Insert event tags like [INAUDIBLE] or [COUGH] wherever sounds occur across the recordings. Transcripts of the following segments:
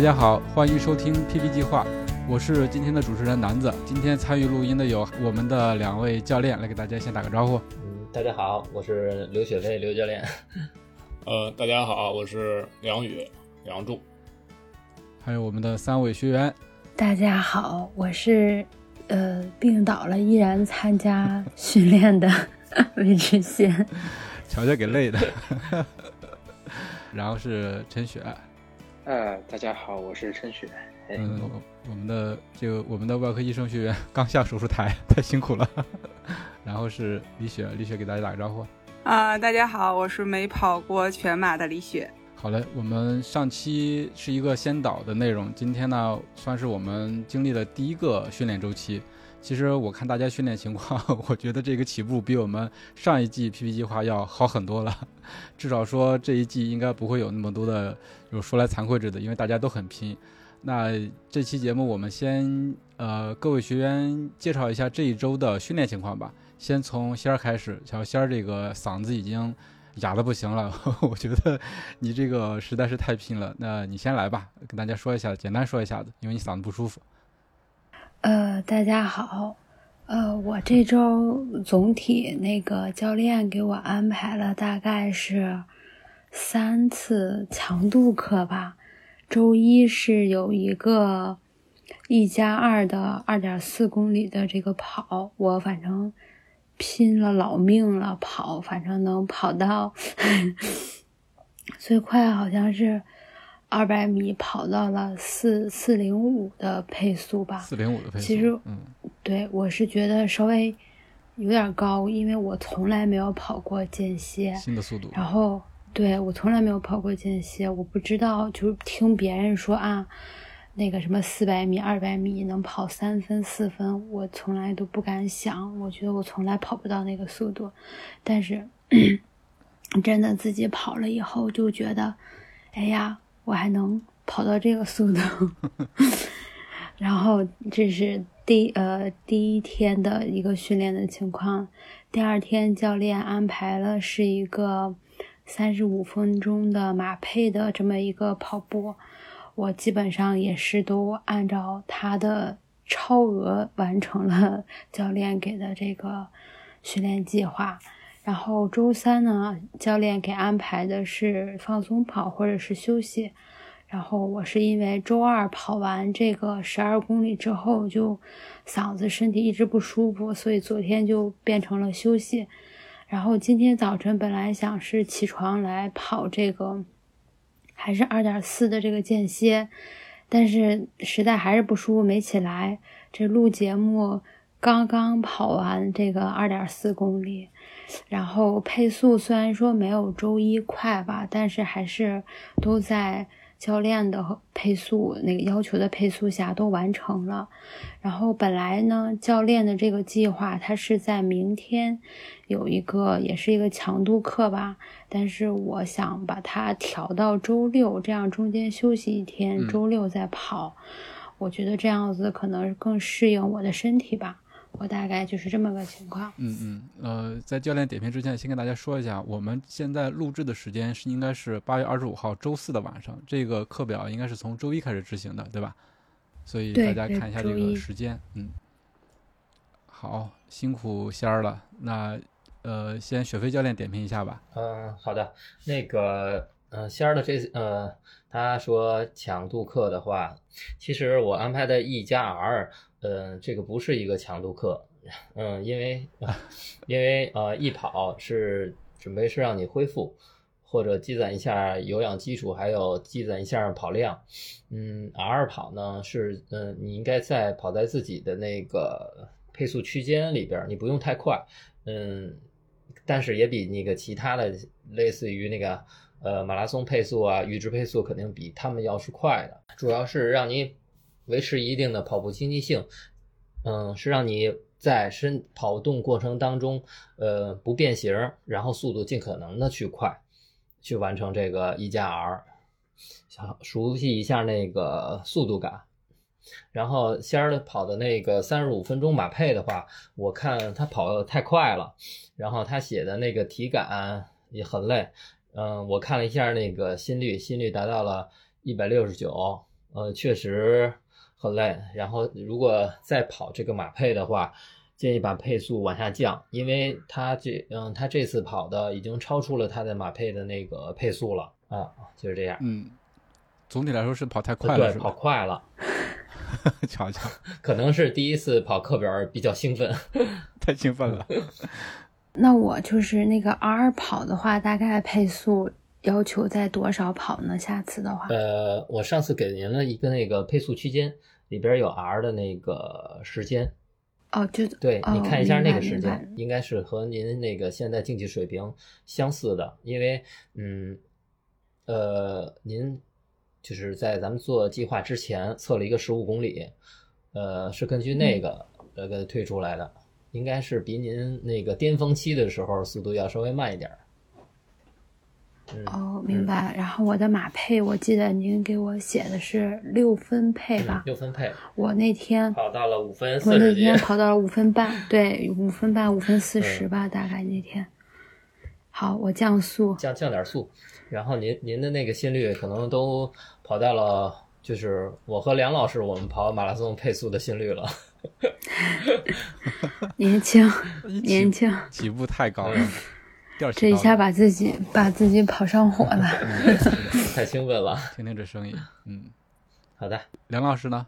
大家好，欢迎收听 PP 计划，我是今天的主持人南子。今天参与录音的有我们的两位教练，来给大家先打个招呼。嗯，大家好，我是刘雪飞刘教练。[LAUGHS] 呃，大家好，我是梁宇梁柱。还有我们的三位学员。大家好，我是呃病倒了依然参加训练的 [LAUGHS] 魏志贤。[LAUGHS] 瞧瞧给累的。然后是陈雪。呃，大家好，我是陈雪。嗯，我们的这个我们的外科医生学员刚下手术台，太辛苦了。[LAUGHS] 然后是李雪，李雪给大家打个招呼。啊，大家好，我是没跑过全马的李雪。好嘞，我们上期是一个先导的内容，今天呢算是我们经历了第一个训练周期。其实我看大家训练情况，[LAUGHS] 我觉得这个起步比我们上一季 PP 计划要好很多了。至少说这一季应该不会有那么多的，有说来惭愧着的，因为大家都很拼。那这期节目我们先呃各位学员介绍一下这一周的训练情况吧。先从仙儿开始，小仙儿这个嗓子已经哑的不行了，[LAUGHS] 我觉得你这个实在是太拼了。那你先来吧，跟大家说一下，简单说一下子，因为你嗓子不舒服。呃，大家好，呃，我这周总体那个教练给我安排了大概是三次强度课吧。周一是有一个一加二的二点四公里的这个跑，我反正拼了老命了跑，反正能跑到 [LAUGHS] 最快好像是。二百米跑到了四四零五的配速吧，四零五的配速。其实，嗯，对我是觉得稍微有点高，因为我从来没有跑过间歇，新的速度。然后，对我从来没有跑过间歇，我不知道，就是听别人说啊，那个什么四百米、二百米能跑三分、四分，我从来都不敢想，我觉得我从来跑不到那个速度。但是，[CLEARS THROAT] 真的自己跑了以后，就觉得，哎呀。我还能跑到这个速度，[LAUGHS] 然后这是第呃第一天的一个训练的情况。第二天教练安排了是一个三十五分钟的马配的这么一个跑步，我基本上也是都按照他的超额完成了 [LAUGHS] 教练给的这个训练计划。然后周三呢，教练给安排的是放松跑或者是休息。然后我是因为周二跑完这个十二公里之后，就嗓子身体一直不舒服，所以昨天就变成了休息。然后今天早晨本来想是起床来跑这个，还是二点四的这个间歇，但是实在还是不舒服，没起来。这录节目刚刚跑完这个二点四公里，然后配速虽然说没有周一快吧，但是还是都在。教练的配速那个要求的配速下都完成了，然后本来呢，教练的这个计划他是在明天有一个也是一个强度课吧，但是我想把它调到周六，这样中间休息一天，周六再跑，我觉得这样子可能更适应我的身体吧。我大概就是这么个情况。嗯嗯，呃，在教练点评之前，先跟大家说一下，我们现在录制的时间是应该是八月二十五号周四的晚上，这个课表应该是从周一开始执行的，对吧？所以大家看一下这个时间。嗯，好，辛苦仙儿了。那呃，先雪飞教练点评一下吧。嗯，好的。那个，嗯，仙儿的这呃，他说强度课的话，其实我安排的 E 加 R。呃，这个不是一个强度课，嗯，因为 [LAUGHS] 因为呃，一跑是准备是让你恢复或者积攒一下有氧基础，还有积攒一下跑量，嗯，R 跑呢是嗯，你应该在跑在自己的那个配速区间里边，你不用太快，嗯，但是也比那个其他的类似于那个呃马拉松配速啊、阈值配速肯定比他们要是快的，主要是让你维持一定的跑步经济性，嗯，是让你在身跑动过程当中，呃不变形，然后速度尽可能的去快，去完成这个一加 R，想熟悉一下那个速度感。然后仙儿跑的那个三十五分钟马配的话，我看他跑的太快了，然后他写的那个体感也很累。嗯，我看了一下那个心率，心率达到了一百六十九，呃，确实很累。然后如果再跑这个马配的话，建议把配速往下降，因为他这嗯他这次跑的已经超出了他的马配的那个配速了啊，就是这样。嗯，总体来说是跑太快了，对，跑快了。[LAUGHS] 瞧瞧，可能是第一次跑课表比较兴奋，[LAUGHS] 太兴奋了。[LAUGHS] 那我就是那个 R 跑的话，大概配速要求在多少跑呢？下次的话，呃，我上次给您了一个那个配速区间，里边有 R 的那个时间。哦，就对，哦、你看一下那个时间，应该是和您那个现在竞技水平相似的，因为嗯，呃，您。就是在咱们做计划之前测了一个十五公里，呃，是根据那个呃给推出来的，应该是比您那个巅峰期的时候速度要稍微慢一点。嗯、哦，明白。然后我的马配，我记得您给我写的是六分配吧？嗯、六分配。我那天跑到了五分四我那。天跑到了五分半，对，五分半、五分四十吧，大概那天。好，我降速，降降点速。然后您您的那个心率可能都跑到了，就是我和梁老师我们跑马拉松配速的心率了。[LAUGHS] 年轻，[LAUGHS] 年轻，起步太高了，调这一下把自己把自己跑上火了，[LAUGHS] 太兴奋了。听听这声音，嗯，好的，梁老师呢？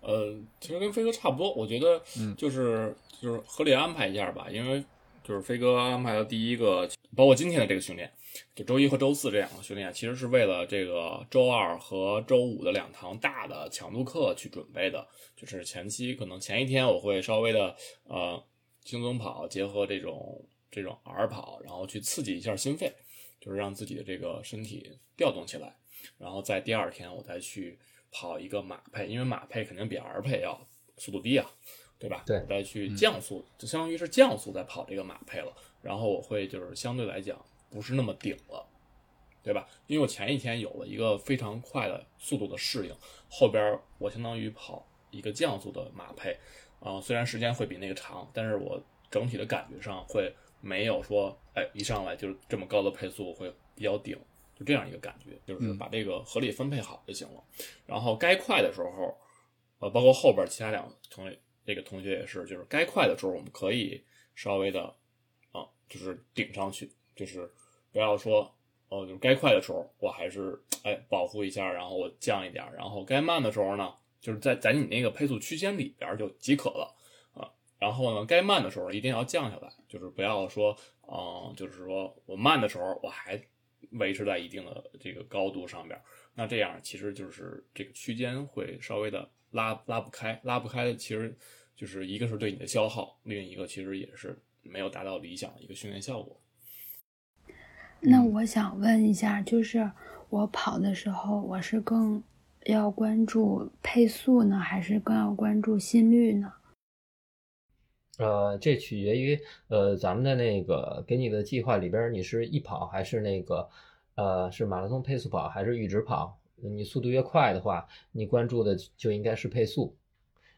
呃，其实跟飞哥差不多，我觉得就是、嗯、就是合理安排一下吧，因为就是飞哥安排的第一个，包括今天的这个训练。就周一和周四这两个训练，其实是为了这个周二和周五的两堂大的强度课去准备的。就是前期可能前一天我会稍微的呃轻松跑，结合这种这种 R 跑，然后去刺激一下心肺，就是让自己的这个身体调动起来。然后在第二天我再去跑一个马配，因为马配肯定比 R 配要速度低啊，对吧？对，我再去降速，就相当于是降速在跑这个马配了。然后我会就是相对来讲。不是那么顶了，对吧？因为我前一天有了一个非常快的速度的适应，后边我相当于跑一个降速的马配，啊、呃，虽然时间会比那个长，但是我整体的感觉上会没有说，哎，一上来就是这么高的配速会比较顶，就这样一个感觉，就是把这个合理分配好就行了。然后该快的时候，呃，包括后边其他两个同学，这个同学也是，就是该快的时候我们可以稍微的啊、呃，就是顶上去。就是不要说哦，就是该快的时候我还是哎保护一下，然后我降一点，然后该慢的时候呢，就是在在你那个配速区间里边就即可了啊。然后呢，该慢的时候一定要降下来，就是不要说嗯，就是说我慢的时候我还维持在一定的这个高度上边，那这样其实就是这个区间会稍微的拉拉不开，拉不开其实就是一个是对你的消耗，另一个其实也是没有达到理想的一个训练效果。那我想问一下，就是我跑的时候，我是更要关注配速呢，还是更要关注心率呢？呃，这取决于呃咱们的那个给你的计划里边，你是一跑还是那个呃是马拉松配速跑还是阈值跑？你速度越快的话，你关注的就应该是配速，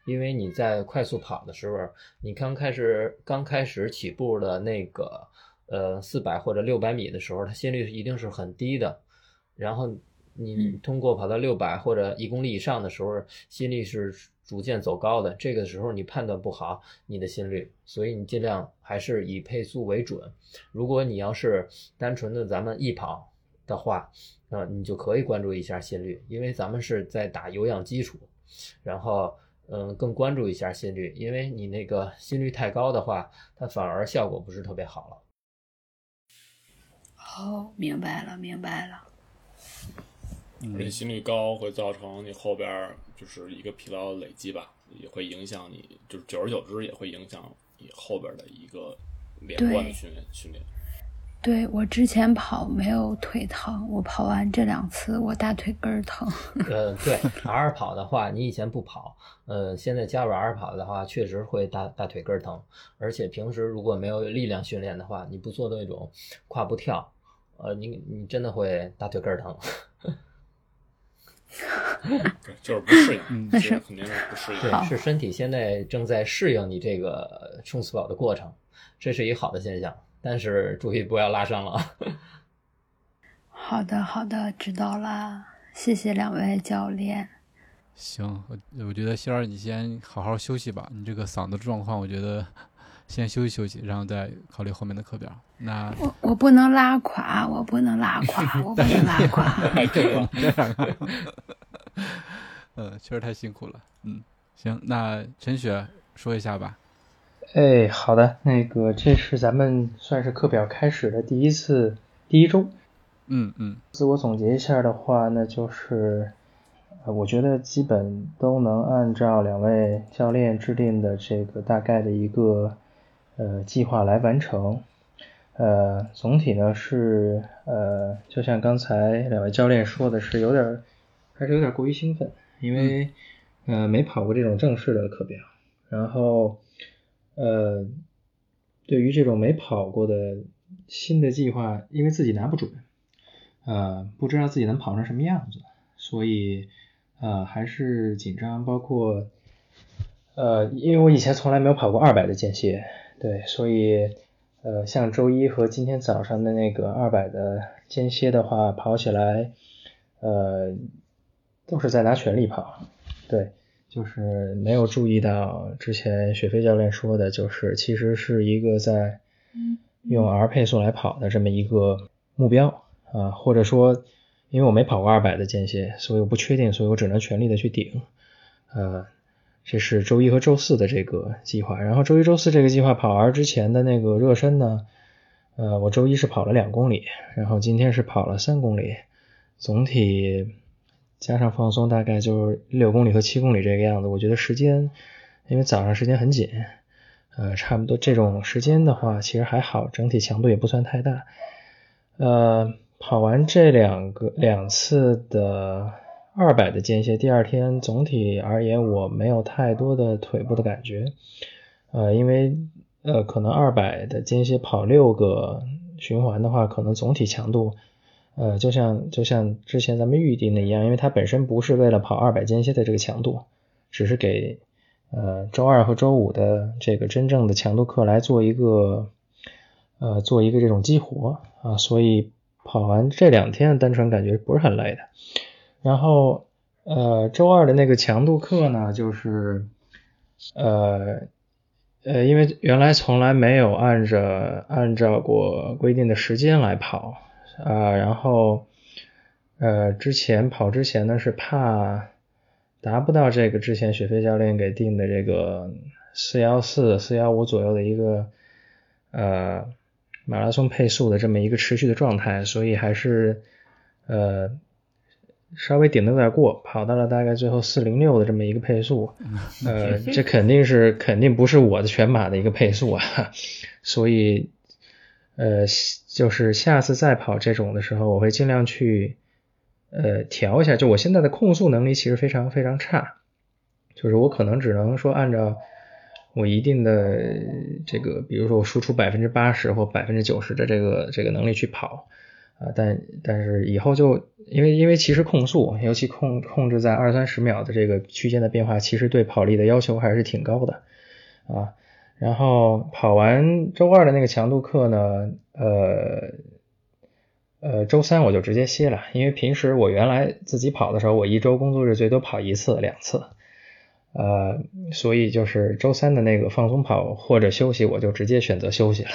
因为你在快速跑的时候，你刚开始刚开始起步的那个。呃，四百或者六百米的时候，它心率一定是很低的。然后你通过跑到六百或者一公里以上的时候，心率是逐渐走高的。这个时候你判断不好你的心率，所以你尽量还是以配速为准。如果你要是单纯的咱们易跑的话，呃，你就可以关注一下心率，因为咱们是在打有氧基础，然后嗯，更关注一下心率，因为你那个心率太高的话，它反而效果不是特别好了。哦，明白了，明白了。而且心率高会造成你后边就是一个疲劳累积吧，也会影响你，就是久而久之也会影响你后边的一个连贯的训练训练。对我之前跑没有腿疼，我跑完这两次我大腿根儿疼。[LAUGHS] 呃，对，R 跑的话，你以前不跑，呃，现在加入 R 跑的话，确实会大大腿根儿疼，而且平时如果没有力量训练的话，你不做那种跨步跳，呃，你你真的会大腿根儿疼。对，[LAUGHS] 就是不适应，嗯那是肯定是不适应。对，是身体现在正在适应你这个冲刺跑的过程，这是一好的现象。但是注意不要拉伤了啊。[LAUGHS] 好的，好的，知道啦，谢谢两位教练。行，我我觉得仙儿你先好好休息吧，你这个嗓子状况，我觉得先休息休息，然后再考虑后面的课表。那我我不能拉垮，我不能拉垮，我不能拉 [LAUGHS] 垮。太对了，这样啊，呃，[LAUGHS] 确实太辛苦了。嗯，行，那陈雪说一下吧。哎，好的，那个这是咱们算是课表开始的第一次第一周。嗯嗯自我总结一下的话，那就是，呃，我觉得基本都能按照两位教练制定的这个大概的一个呃计划来完成。呃，总体呢是呃，就像刚才两位教练说的是有点儿，还是有点过于兴奋，因为呃没跑过这种正式的课表，然后呃，对于这种没跑过的新的计划，因为自己拿不准，呃，不知道自己能跑成什么样子，所以呃还是紧张，包括呃，因为我以前从来没有跑过二百的间歇，对，所以呃，像周一和今天早上的那个二百的间歇的话，跑起来呃都是在拿全力跑，对。就是没有注意到之前雪飞教练说的，就是其实是一个在用 R 配速来跑的这么一个目标啊，或者说因为我没跑过二百的间歇，所以我不确定，所以我只能全力的去顶。呃，这是周一和周四的这个计划，然后周一、周四这个计划跑完之前的那个热身呢，呃，我周一是跑了两公里，然后今天是跑了三公里，总体。加上放松，大概就是六公里和七公里这个样子。我觉得时间，因为早上时间很紧，呃，差不多这种时间的话，其实还好，整体强度也不算太大。呃，跑完这两个两次的二百的间歇，第二天总体而言，我没有太多的腿部的感觉。呃，因为呃，可能二百的间歇跑六个循环的话，可能总体强度。呃，就像就像之前咱们预定的一样，因为它本身不是为了跑二百间歇的这个强度，只是给呃周二和周五的这个真正的强度课来做一个呃做一个这种激活啊，所以跑完这两天单纯感觉不是很累的。然后呃周二的那个强度课呢，就是呃呃因为原来从来没有按着按照过规定的时间来跑。啊，然后，呃，之前跑之前呢是怕达不到这个之前雪飞教练给定的这个四幺四、四幺五左右的一个呃马拉松配速的这么一个持续的状态，所以还是呃稍微顶的有点过，跑到了大概最后四零六的这么一个配速，呃，[LAUGHS] 这肯定是肯定不是我的全马的一个配速啊，[LAUGHS] 所以。呃，就是下次再跑这种的时候，我会尽量去呃调一下。就我现在的控速能力其实非常非常差，就是我可能只能说按照我一定的这个，比如说我输出百分之八十或百分之九十的这个这个能力去跑啊，但但是以后就因为因为其实控速，尤其控控制在二三十秒的这个区间的变化，其实对跑力的要求还是挺高的啊。然后跑完周二的那个强度课呢，呃，呃，周三我就直接歇了，因为平时我原来自己跑的时候，我一周工作日最多跑一次两次，呃，所以就是周三的那个放松跑或者休息，我就直接选择休息了。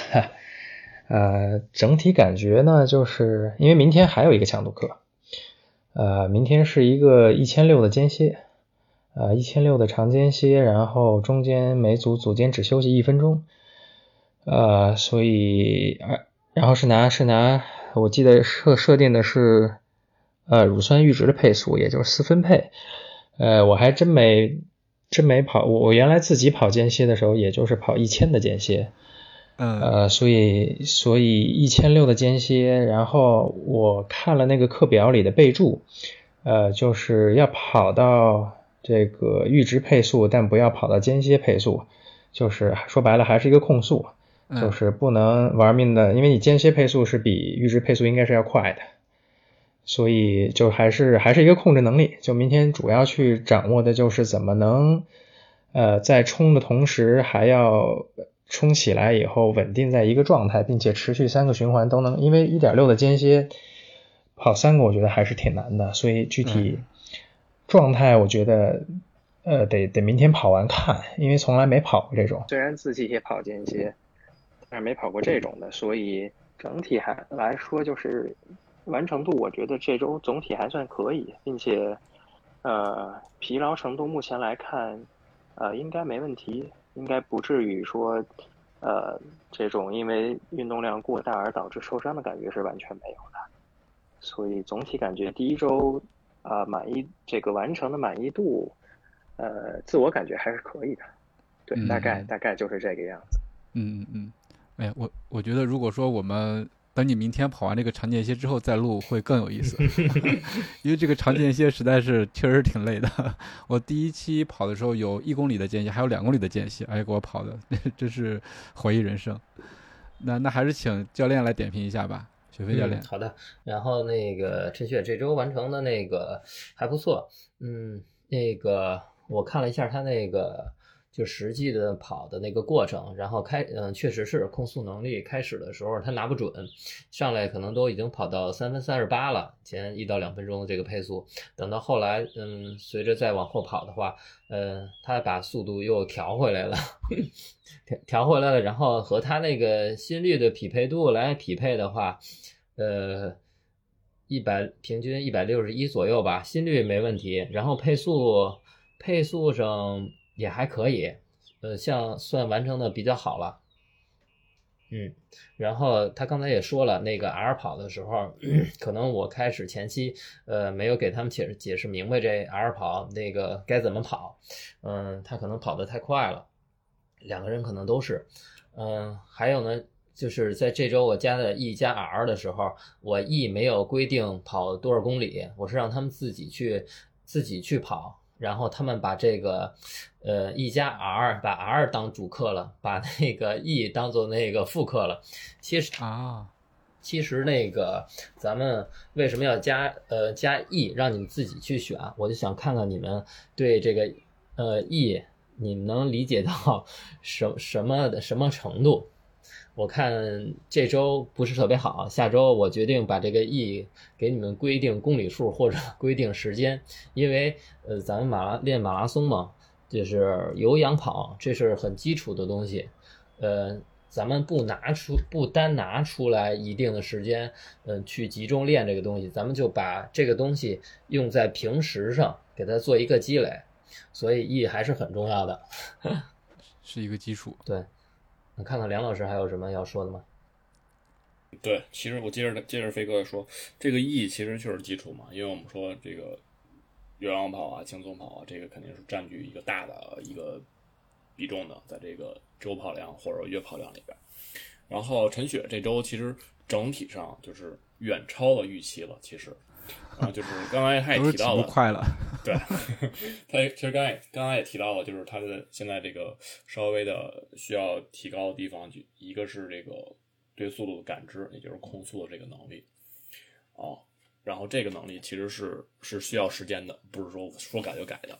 呃，整体感觉呢，就是因为明天还有一个强度课，呃，明天是一个一千六的间歇。呃，一千六的长间歇，然后中间每组组间只休息一分钟，呃，所以，然后是拿是拿，我记得设设定的是，呃，乳酸阈值的配速，也就是四分配，呃，我还真没真没跑，我我原来自己跑间歇的时候，也就是跑一千的间歇，嗯呃，所以所以一千六的间歇，然后我看了那个课表里的备注，呃，就是要跑到这个阈值配速，但不要跑到间歇配速，就是说白了还是一个控速，嗯就是不能玩命的，因为你间歇配速是比阈值配速应该是要快的，所以就还是还是一个控制能力。就明天主要去掌握的就是怎么能，呃，在冲的同时还要冲起来以后稳定在一个状态，并且持续三个循环都能，因为一点六的间歇跑三个，我觉得还是挺难的，所以具体状态我觉得。呃，得得明天跑完看，因为从来没跑过这种。虽然自己也跑间歇，但是没跑过这种的，所以整体还来说就是完成度，我觉得这周总体还算可以，并且呃疲劳程度目前来看，呃应该没问题，应该不至于说呃这种因为运动量过大而导致受伤的感觉是完全没有的。所以总体感觉第一周啊、呃、满意这个完成的满意度。呃，自我感觉还是可以的，对，嗯大概大概就是这个样子。嗯嗯嗯，哎呀，我我觉得如果说我们等你明天跑完这个长间歇之后再录会更有意思，[LAUGHS] 因为这个长间歇实在是确实挺累的。[LAUGHS] 我第一期跑的时候有一公里的间歇，还有两公里的间歇，哎，给我跑的 [LAUGHS] 真是怀疑人生。那那还是请教练来点评一下吧，雪飞教练。嗯。好的，然后那个陈雪这周完成的那个还不错，嗯，那个。我看了一下他那个就实际的跑的那个过程，然后开嗯，确实是控速能力开始的时候他拿不准，上来可能都已经跑到三分三十八了，前一到两分钟的这个配速，等到后来嗯，随着再往后跑的话，呃，他把速度又调回来了，调调回来了，然后和他那个心率的匹配度来匹配的话，呃。一百平均一百六十一左右吧，心率没问题，然后配速配速上也还可以，呃，像算完成的比较好了，嗯，然后他刚才也说了，那个 R 跑的时候，[CLEARS THROAT] 可能我开始前期呃没有给他们解释解释明白这 R 跑那个该怎么跑，嗯，他可能跑得太快了，两个人可能都是，嗯，还有呢。就是在这周我加的 E 加 R 的时候，我 E 没有规定跑多少公里，我是让他们自己去自己去跑，然后他们把这个呃 E 加 R 把 R 当主客了，把那个 E 当做那个副客了。其实啊，其实那个咱们为什么要加呃加 E 让你们自己去选？我就想看看你们对这个呃 E 你们能理解到 [LAUGHS] 什什么的什么程度？我看这周不是特别好，下周我决定把这个 E 给你们规定公里数或者 [LAUGHS] 规定时间，因为呃咱们马拉练马拉松嘛，就是有氧跑，这是很基础的东西，呃，咱们不拿出不单拿出来一定的时间，嗯、呃，去集中练这个东西，咱们就把这个东西用在平时上，给它做一个积累，所以 E 还是很重要的，[LAUGHS] 是一个基础。对。那看看梁老师还有什么要说的吗？对，其实我接着接着飞哥说，这个 E 其实就是基础嘛，因为我们说这个有氧跑啊、轻松跑啊，这个肯定是占据一个大的一个比重的，在这个周跑量或者月跑量里边。然后陈雪这周其实整体上就是远超了预期了，其实。啊，就是刚才他也提到了，快了，对，他其实刚才刚才也提到了，就是他的现在这个稍微的需要提高的地方，就一个是这个对速度的感知，也就是控速的这个能力，哦，然后这个能力其实是是需要时间的，不是说说改就改的。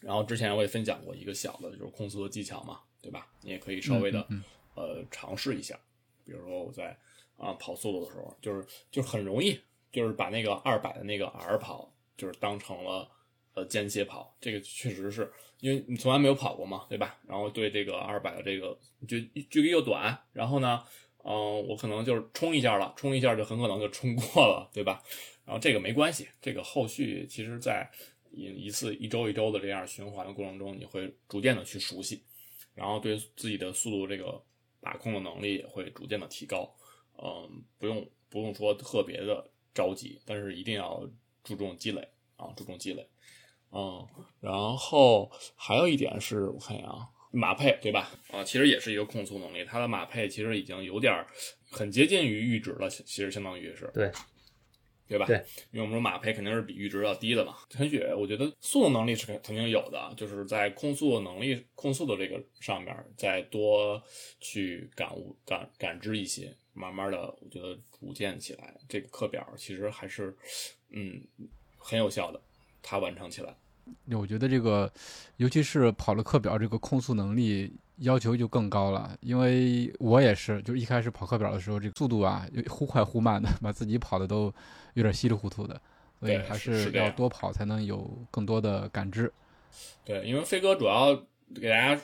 然后之前我也分享过一个小的，就是控速的技巧嘛，对吧？你也可以稍微的、嗯嗯呃尝试一下，比如说我在啊、跑速度的时候，就是就是很容易。就是把那个二百的那个 R 跑，就是当成了呃间歇跑，这个确实是因为你从来没有跑过嘛，对吧？然后对这个二百的这个就距离又短，然后呢，嗯、我可能就是冲一下了，冲一下就很可能就冲过了，对吧？然后这个没关系，这个后续其实在一一次一周一周的这样循环的过程中，你会逐渐的去熟悉，然后对自己的速度这个把控的能力也会逐渐的提高，嗯，不用不用说特别的。着急，但是一定要注重积累啊，注重积累，嗯，然后还有一点是我看一下啊，马配对吧？啊，其实也是一个控速能力，它的马配其实已经有点儿很接近于阈值了，其实相当于是对对吧？对，因为我们说马配肯定是比阈值要低的嘛。陈雪，我觉得速度能力是肯肯定有的，就是在控速能力、控速的这个上面再多去感悟、感感知一些，慢慢的，我觉得逐渐起来，这个课表其实还是嗯很有效的，它完成起来。我觉得这个，尤其是跑了课表，这个控速能力要求就更高了。因为我也是，就一开始跑课表的时候，这个速度啊，忽快忽慢的，把自己跑的都有点稀里糊涂的。所以对还是要多跑，才能有更多的感知。对，因为飞哥主要给大家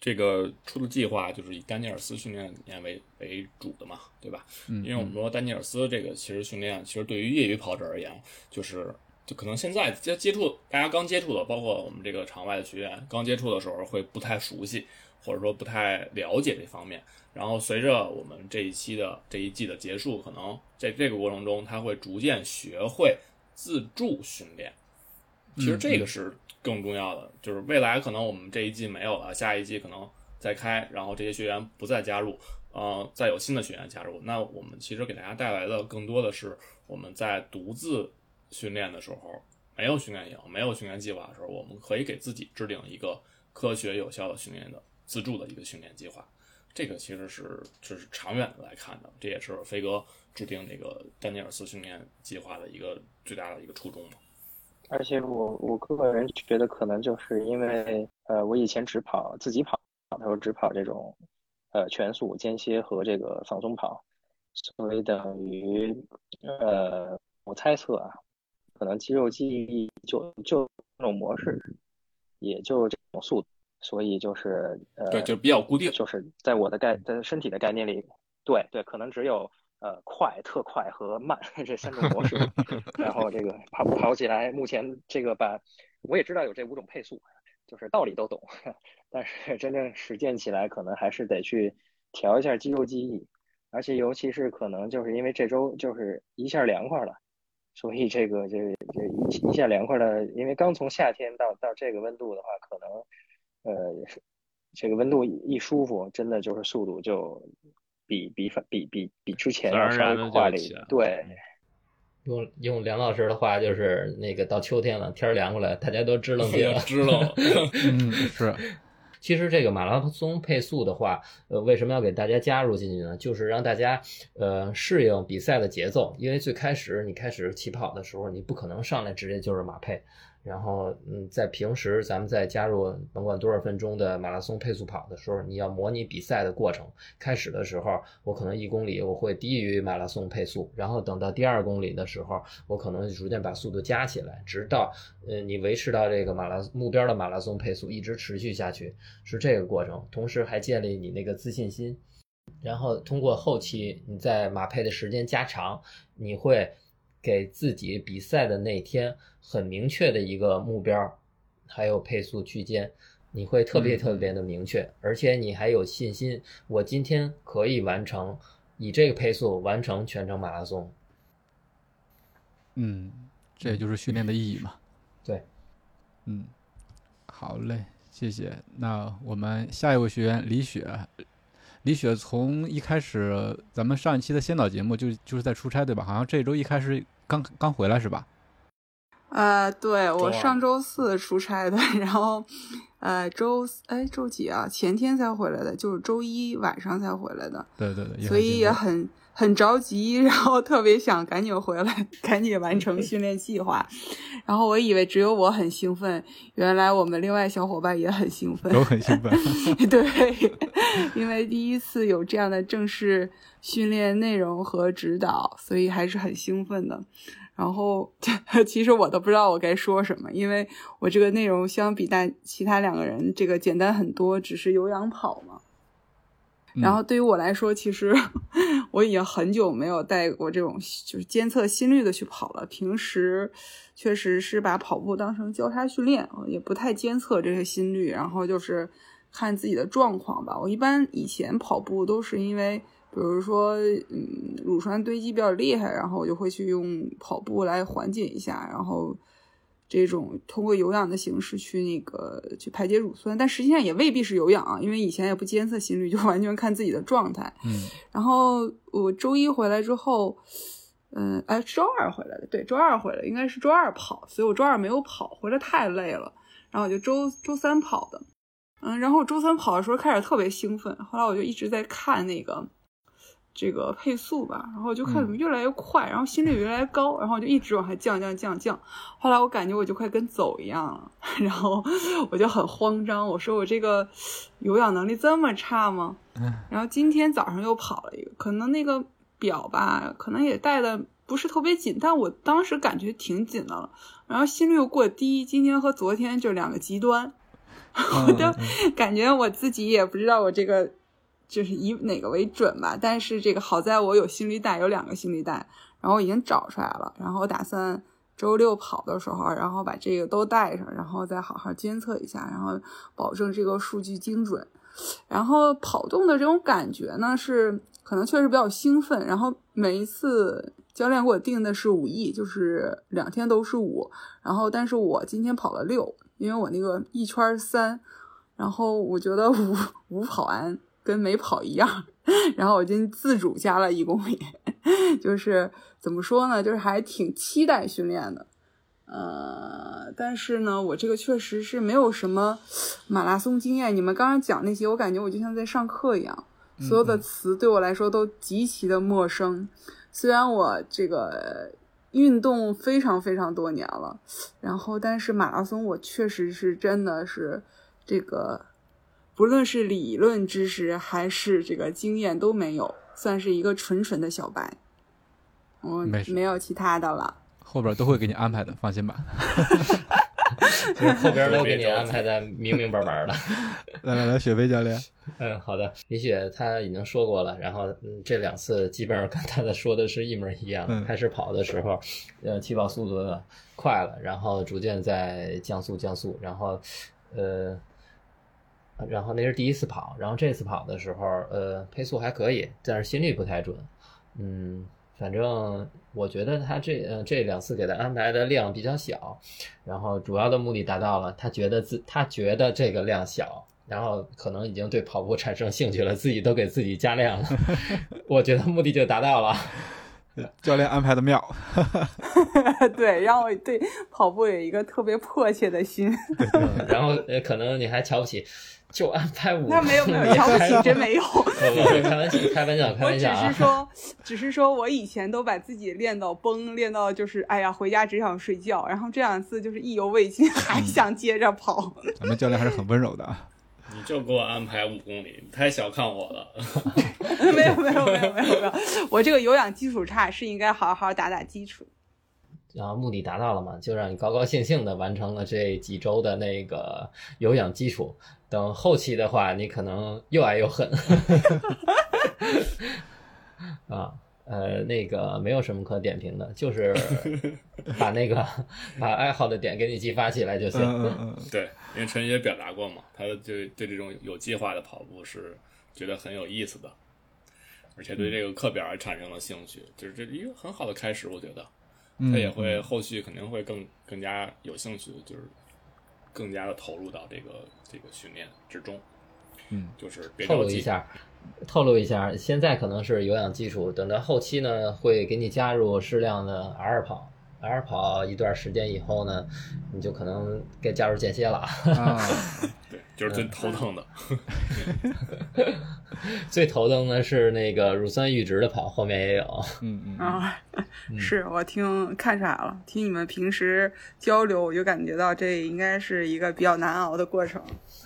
这个出的计划就是以丹尼尔斯训练理念为为主的嘛，对吧？嗯，因为我们说丹尼尔斯这个其实训练，其实对于业余跑者而言，就是就可能现在接接触大家刚接触的，包括我们这个场外的学员刚接触的时候会不太熟悉，或者说不太了解这方面。然后随着我们这一期的这一季的结束，可能在这个过程中，他会逐渐学会自助训练。其实这个是更重要的，就是未来可能我们这一季没有了，下一季可能再开，然后这些学员不再加入，呃，再有新的学员加入，那我们其实给大家带来的更多的是我们在独自训练的时候，没有训练营、没有训练计划的时候，我们可以给自己制定一个科学有效的训练的自助的一个训练计划。这个其实是就是长远的来看的，这也是飞哥制定这个丹尼尔斯训练计划的一个最大的一个初衷嘛。而且我我个人觉得可能就是因为呃，我以前只跑自己跑的时候只跑这种呃全速间歇和这个放松跑，所以等于呃我猜测啊，可能肌肉记忆就就这种模式，也就这种速度，所以就是呃对，就比较固定。就是在我的概在身体的概念里，对对，可能只有呃快、特快和慢这三种模式。[LAUGHS] 然后这个跑跑起来，目前这个把我也知道有这五种配速，就是道理都懂，[LAUGHS] 但是真正实践起来，可能还是得去调一下肌肉记忆，而且尤其是可能就是因为这周就是一下凉快了。所以这个这这一一下凉快了，因为刚从夏天到到这个温度的话，可能呃这个温度一舒服，真的就是速度就比比比比比之前要稍微快了一点。对，用用梁老师的话就是那个到秋天了，天凉过来，大家都支棱 [LAUGHS] 起来了。支棱。[LAUGHS] 嗯，是。其实这个马拉松配速的话，呃，为什么要给大家加入进去呢？就是让大家呃适应比赛的节奏。因为最开始你开始起跑的时候，你不可能上来直接就是马配。然后，嗯，在平时咱们在加入甭管多少分钟的马拉松配速跑的时候，你要模拟比赛的过程。开始的时候，我可能一公里我会低于马拉松配速，然后等到第二公里的时候，我可能逐渐把速度加起来，直到呃你维持到这个马拉目标的马拉松配速一直持续下去，是这个过程。同时还建立你那个自信心，然后通过后期你在马配的时间加长，你会。给自己比赛的那天很明确的一个目标，还有配速区间，你会特别特别的明确，而且你还有信心，我今天可以完成以这个配速完成全程马拉松。嗯，这也就是训练的意义嘛。对，嗯，好嘞，谢谢。那我们下一位学员李雪。李雪从一开始，咱们上一期的先导节目就就是在出差，对吧？好像这周一开始刚刚回来是吧？呃，对我上周四出差的，然后呃周哎周几啊？前天才回来的，就是周一晚上才回来的。对对对，所以也很很着急，然后特别想赶紧回来，赶紧完成训练计划。然后我以为只有我很兴奋，原来我们另外小伙伴也很兴奋，都很兴奋。[LAUGHS] 对，因为第一次有这样的正式训练内容和指导，所以还是很兴奋的。然后 [LAUGHS] 其实我都不知道我该说什么，因为我这个内容相比大其他两个人这个简单很多，只是有氧跑嘛。然后对于我来说，其实我已经很久没有带过这种就是监测心率的去跑了。平时确实是把跑步当成交叉训练，也不太监测这些心率，然后就是看自己的状况吧。我一般以前跑步都是因为，比如说，嗯，乳酸堆积比较厉害，然后我就会去用跑步来缓解一下，然后这种通过有氧的形式去那个去排解乳酸，但实际上也未必是有氧啊，因为以前也不监测心率，就完全看自己的状态。嗯然后我周一回来之后，嗯，哎，周二回来的，对，周二回来应该是周二跑，所以我周二没有跑，回来太累了，然后我就周周三跑的，嗯，然后我周三跑的时候开始特别兴奋，后来我就一直在看那个这个配速吧，然后我就看怎么越来越快，然后心率越来越高，然后我就一直往下降降降降，后来我感觉我就快跟走一样了，[LAUGHS] 然后我就很慌张，我说我这个有氧能力这么差吗？然后今天早上又跑了一个，可能那个表吧，可能也带的不是特别紧，但我当时感觉挺紧的了。然后心率又过低，今天和昨天就两个极端，我就感觉我自己也不知道我这个就是以哪个为准吧。但是这个好在我有心率带，有两个心率带，然后我已经找出来了，然后我打算周六跑的时候，然后把这个都带上，然后再好好监测一下，然后保证这个数据精准。然后跑动的这种感觉呢，是可能确实比较兴奋。然后每一次教练给我定的是五亿就是两天都是五。然后但是我今天跑了六，因为我那个一圈三，然后我觉得五五跑完跟没跑一样。然后我今天自主加了一公里，[LAUGHS] 就是怎么说呢，就是还挺期待训练的。呃，但是呢，我这个确实是没有什么马拉松经验。你们刚刚讲那些，我感觉我就像在上课一样，所有的词对我来说都极其的陌生。虽然我这个运动非常非常多年了，然后但是马拉松我确实是真的是这个，不论是理论知识还是这个经验都没有，算是一个纯纯的小白。我没有其他的了。后边都会给你安排的，放心吧。[LAUGHS] 其实后边都给你安排的明明白白的。[LAUGHS] 来来来，雪飞教练，[LAUGHS] 嗯，好的，李雪他已经说过了，然后嗯，这两次基本上跟他的说的是一模一样。嗯开始跑的时候，呃，起跑速度快了，然后逐渐在降速降速，然后呃，然后那是第一次跑，然后这次跑的时候，呃，配速还可以，但是心率不太准。嗯，反正我觉得他这呃这两次给他安排的量比较小，然后主要的目的达到了，他觉得自他觉得这个量小，然后可能已经对跑步产生兴趣了，自己都给自己加量了，[LAUGHS] 我觉得目的就达到了。[LAUGHS] 教练安排的妙。[LAUGHS] 对，让我对跑步有一个特别迫切的心。嗯然后呃，可能你还瞧不起，就安排五，那没有没有，瞧不起，真没有。[LAUGHS] 开玩笑，开玩笑，开玩笑，开我只玩笑啊！是说，只是说我以前都把自己练到崩，练到就是哎呀，回家只想睡觉。然后这两次就是意犹未尽，还想接着跑。[LAUGHS] 咱们教练还是很温柔的啊。你就给我安排五公里，你太小看我了。[LAUGHS] 没有没有没有没有没有，我这个有氧基础差，是应该好好打打基础。然后目的达到了嘛，就让你高高兴兴的完成了这几周的那个有氧基础。等后期的话，你可能又爱又恨。[LAUGHS] 啊，呃，那个没有什么可点评的，就是 [LAUGHS] 把那个把爱好的点给你激发起来就行。嗯嗯嗯，[LAUGHS] 对，因为陈也表达过嘛，他就对这种有计划的跑步是觉得很有意思的，而且对这个课表也产生了兴趣，就是这一个很好的开始，我觉得嗯他也会后续肯定会更更加有兴趣，就是更加的投入到这个这个训练之中。嗯，就是别透露一下，透露一下，现在可能是有氧基础，等到后期呢，会给你加入适量的 R 跑。R 跑一段时间以后呢，你就可能该加入间歇了。[LAUGHS] 啊，对，就是最头疼的。最头疼的是那个乳酸阈值的跑，后面也有。嗯嗯嗯，啊，是我听看出来了，听你们平时交流，我就感觉到这应该是一个比较难熬的过程。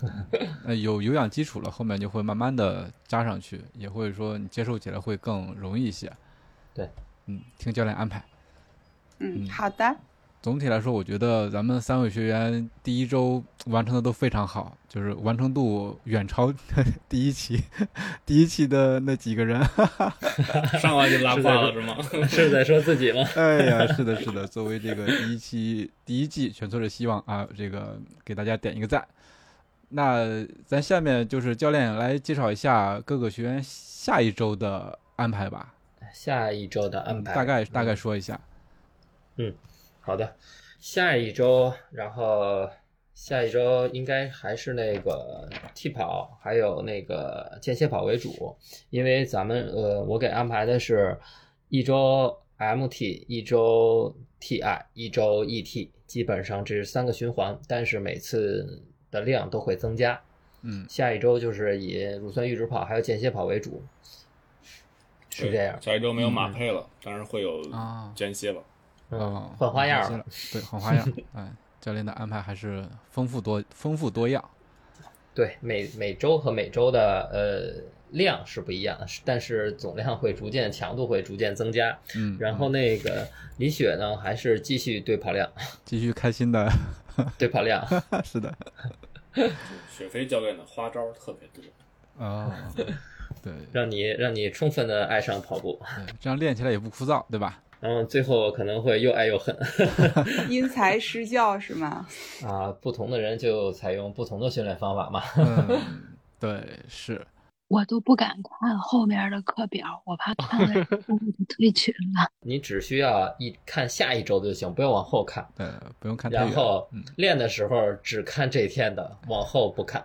[LAUGHS] 呃，有有氧基础了，后面就会慢慢的加上去，也会说你接受起来会更容易一些。对，嗯，听教练安排。嗯，嗯好的，总体来说，我觉得咱们三位学员第一周完成的都非常好，就是完成度远超 [LAUGHS] 第一期第一期的那几个人。[LAUGHS] 上来就拉胯了是吗？[LAUGHS] 是在说自己吗？哎呀，是的，是的，作为这个第一期第一季全错者希望啊，这个给大家点一个赞。那咱下面就是教练来介绍一下各个学员下一周的安排吧，下一周的安排，大概大概说一下。好的，下一周，然后下一周应该还是那个替跑，还有那个间歇跑为主，因为咱们呃，我给安排的是一周 MT，一周 TI，一周 ET，基本上这是三个循环，但是每次的量都会增加。嗯下一周就是以乳酸阈值跑还有间歇跑为主，是这样。下一周没有马配了，但是会有啊间歇了。嗯哦，换花样了了，对，换花样。哎，教练的安排还是丰富多丰富多样。对，每每周和每周的呃量是不一样的，是但是总量会逐渐强度会逐渐增加。嗯，然后那个李雪呢，还是继续对跑量，继续开心的，[LAUGHS] 对跑量。[LAUGHS] 是的，[LAUGHS] 雪飞教练的花招特别多，哦，对，让你让你充分的爱上跑步，对，这样练起来也不枯燥，对吧？然后最后可能会又爱又恨 [LAUGHS] [LAUGHS] 因材施教是吗？啊。不同的人就采用不同的训练方法嘛。嗯，[LAUGHS] 对，是，我都不敢看后面的课表，我怕看了以后我就退群了。你只需要一看下一周就行，不要往后看。对，不用看。然后嗯练的时候只看这天的，往后不看。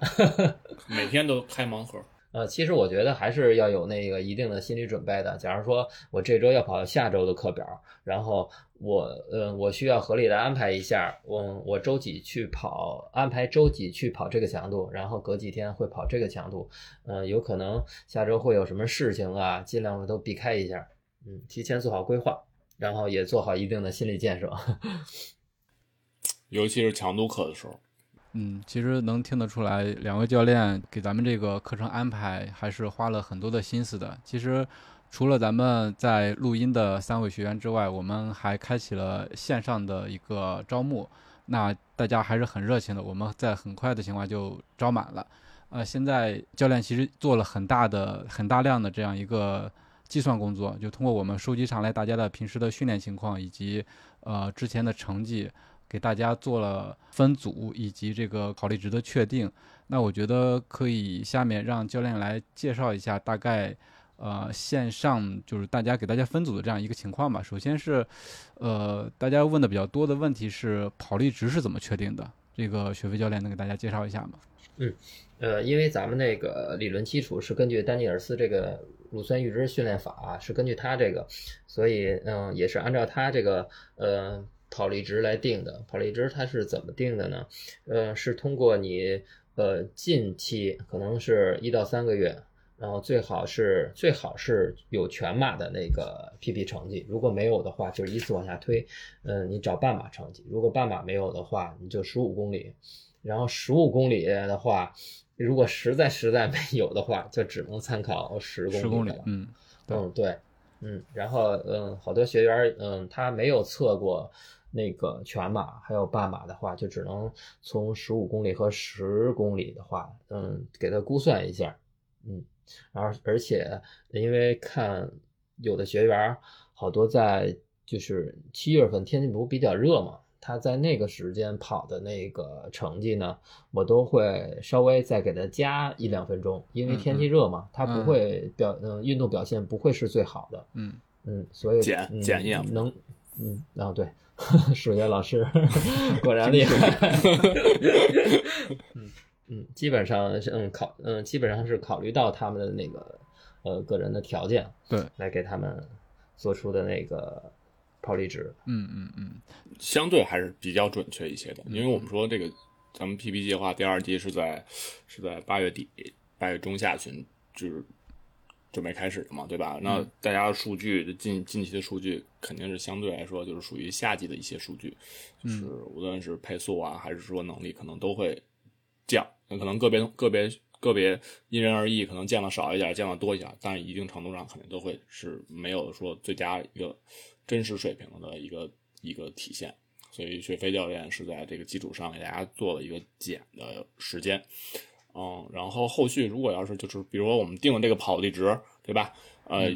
每天都开盲盒。呃，其实我觉得还是要有那个一定的心理准备的。假如说我这周要跑下周的课表，然后我呃我需要合理的安排一下，我我周几去跑，安排周几去跑这个强度，然后隔几天会跑这个强度，呃，有可能下周会有什么事情啊，尽量都避开一下，嗯，提前做好规划，然后也做好一定的心理建设。[LAUGHS] 尤其是强度课的时候，嗯，其实能听得出来，两位教练给咱们这个课程安排还是花了很多的心思的。其实，除了咱们在录音的三位学员之外，我们还开启了线上的一个招募。那大家还是很热情的，我们在很快的情况就招满了。呃，现在教练其实做了很大的、很大量的这样一个计算工作，就通过我们收集上来大家的平时的训练情况以及呃之前的成绩，给大家做了分组以及这个考虑值的确定。那我觉得可以下面让教练来介绍一下大概呃线上就是大家给大家分组的这样一个情况吧。首先是呃大家问的比较多的问题是跑力值是怎么确定的？这个学飞教练能给大家介绍一下吗？嗯呃，因为咱们那个理论基础是根据丹尼尔斯这个乳酸阈值训练法、是根据他这个，所以嗯，也是按照他这个呃跑力值来定的。跑力值它是怎么定的呢？呃，是通过你呃近期可能是一到三个月，然后最好是最好是有全马的那个 PP 成绩，如果没有的话，就是依次往下推。嗯、你找半马成绩，如果半马没有的话，你就十五公里。然后十五公里的话，如果实在实在没有的话，就只能参考十公里十公里了，。嗯，对嗯，对，嗯，然后嗯，好多学员嗯，他没有测过那个全马还有半马的话，就只能从十五公里和十公里的话，嗯，给他估算一下，嗯，然后而且因为看有的学员好多在就是七月份天气不比较热嘛。他在那个时间跑的那个成绩呢，我都会稍微再给他加一两分钟，因为天气热嘛，他不嗯。会表嗯运动表现不会是最好的，嗯，嗯，所以减嗯减一两能，嗯，啊对，[LAUGHS] 数学老师 [LAUGHS] 果然厉害，[LAUGHS] 嗯嗯，基本上是嗯考嗯基本上是考虑到他们的那个呃个人的条件对，来给他们做出的那个抛离值，嗯嗯嗯，相对还是比较准确一些的，因为我们说这个咱们 PP 计划第二季是在是在八月底八月中下旬就是准备开始的嘛，对吧？那大家的数据近近期的数据肯定是相对来说就是属于夏季的一些数据，就是无论是配速啊还是说能力，可能都会降，那可能个别个别。个别因人而异，可能降的少一点，降的多一点，但是一定程度上肯定都会是没有说最佳一个真实水平的一个一个体现。所以雪飞教练是在这个基础上给大家做了一个减的时间，嗯，然后后续如果要是就是比如说我们定了这个跑力值，对吧？呃，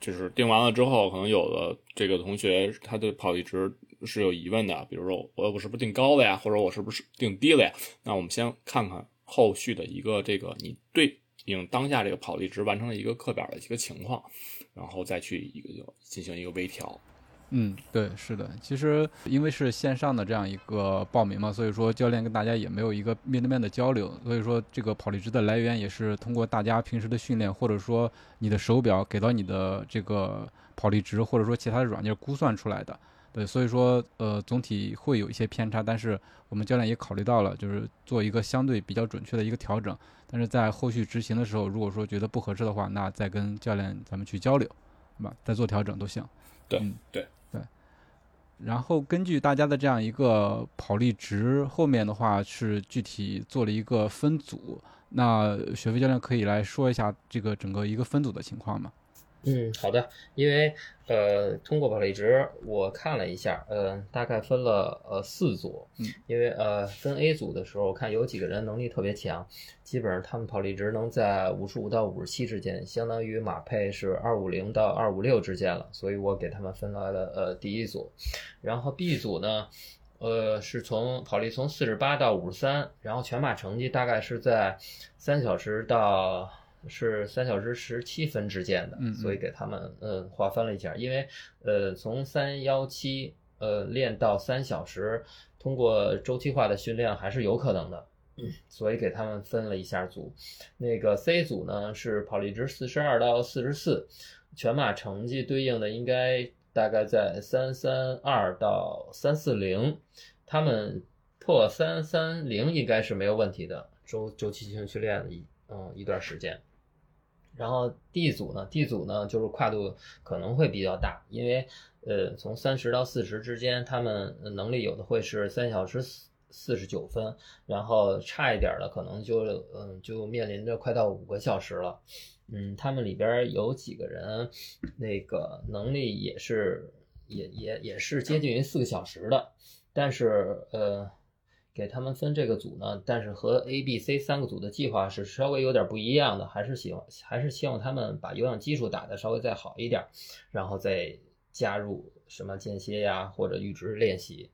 就是定完了之后，可能有的这个同学他对跑力值是有疑问的，比如说我我是不是定高了呀，或者我是不是定低了呀？那我们先看看后续的一个这个你对应当下这个跑力值完成的一个课表的一个情况，然后再去一个进行一个微调。嗯，对，是的。其实因为是线上的这样一个报名嘛，所以说教练跟大家也没有一个面对面的交流，所以说这个跑力值的来源也是通过大家平时的训练，或者说你的手表给到你的这个跑力值，或者说其他的软件估算出来的。对，所以说呃总体会有一些偏差，但是我们教练也考虑到了，就是做一个相对比较准确的一个调整。但是在后续执行的时候，如果说觉得不合适的话，那再跟教练咱们去交流，对吧？再做调整都行。对对对然后根据大家的这样一个跑力值，后面的话是具体做了一个分组。那雪飞教练可以来说一下这个整个一个分组的情况吗？嗯，好的，因为呃，通过跑力值我看了一下，呃，大概分了呃四组，嗯，因为呃分 A 组的时候，我看有几个人能力特别强，基本上他们跑力值能在五十五到五十七之间，相当于马配是二五零到二五六之间了，所以我给他们分来了呃第一组，然后 B 组呢。呃，是从跑力从四十八到五十三，然后全马成绩大概是在三小时到是三小时十七分之间的，嗯嗯所以给他们嗯划分了一下，因为呃从三幺七呃练到三小时，通过周期化的训练还是有可能的。所以给他们分了一下组，那个 C 组呢是跑力值四十二到四十四，全马成绩对应的应该大概在三三二到三四零，他们破三三零应该是没有问题的，周周期性训练了一嗯一段时间。然后 D 组呢，D 组呢就是跨度可能会比较大，因为呃从三十到四十之间，他们能力有的会是三小时四四十九分，然后差一点的可能就嗯就面临着快到五个小时了。嗯，他们里边有几个人那个能力也是也也也是接近于四个小时的，但是呃。给他们分这个组呢，但是和 A、B、C 三个组的计划是稍微有点不一样的，还是希望还是希望他们把有氧基础打得稍微再好一点，然后再加入什么间歇呀或者阈值练习，